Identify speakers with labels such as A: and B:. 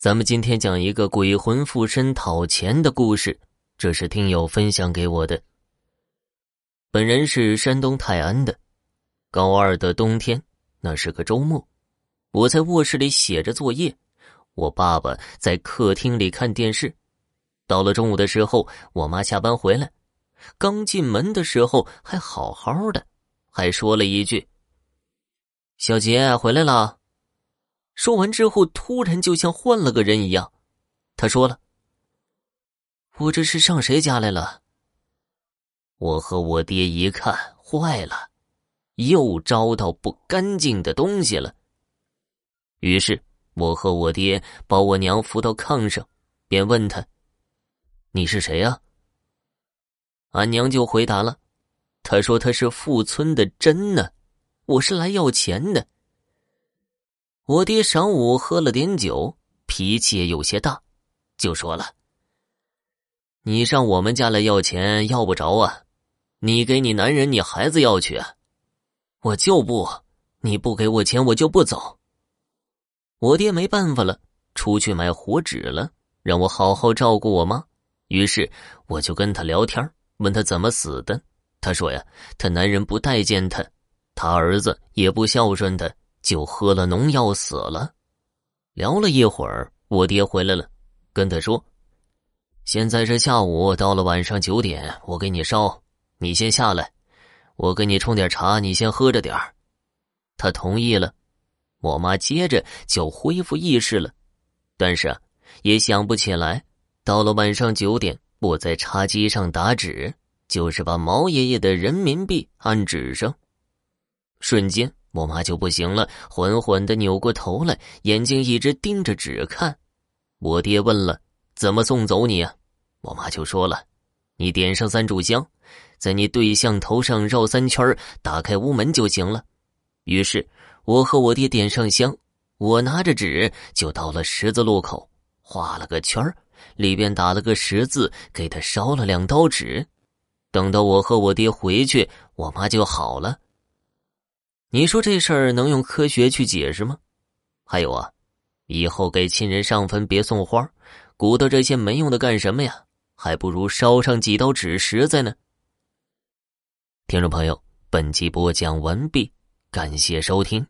A: 咱们今天讲一个鬼魂附身讨钱的故事，这是听友分享给我的。本人是山东泰安的，高二的冬天，那是个周末，我在卧室里写着作业，我爸爸在客厅里看电视。到了中午的时候，我妈下班回来，刚进门的时候还好好的，还说了一句：“小杰回来了。”说完之后，突然就像换了个人一样。他说了：“我这是上谁家来了？”我和我爹一看，坏了，又招到不干净的东西了。于是，我和我爹把我娘扶到炕上，便问他：“你是谁呀？”俺娘就回答了：“他说他是富村的真呢，我是来要钱的。”我爹晌午喝了点酒，脾气也有些大，就说了：“你上我们家来要钱，要不着啊！你给你男人、你孩子要去，我就不，你不给我钱，我就不走。”我爹没办法了，出去买火纸了，让我好好照顾我妈。于是我就跟他聊天，问他怎么死的。他说呀，他男人不待见他，他儿子也不孝顺他。就喝了农药死了。聊了一会儿，我爹回来了，跟他说：“现在是下午，到了晚上九点，我给你烧，你先下来，我给你冲点茶，你先喝着点儿。”他同意了。我妈接着就恢复意识了，但是也想不起来。到了晚上九点，我在茶几上打纸，就是把毛爷爷的人民币按纸上，瞬间。我妈就不行了，缓缓的扭过头来，眼睛一直盯着纸看。我爹问了：“怎么送走你啊？”我妈就说了：“你点上三炷香，在你对象头上绕三圈，打开屋门就行了。”于是，我和我爹点上香，我拿着纸就到了十字路口，画了个圈里边打了个十字，给他烧了两刀纸。等到我和我爹回去，我妈就好了。你说这事儿能用科学去解释吗？还有啊，以后给亲人上坟别送花，鼓捣这些没用的干什么呀？还不如烧上几刀纸实在呢。听众朋友，本集播讲完毕，感谢收听。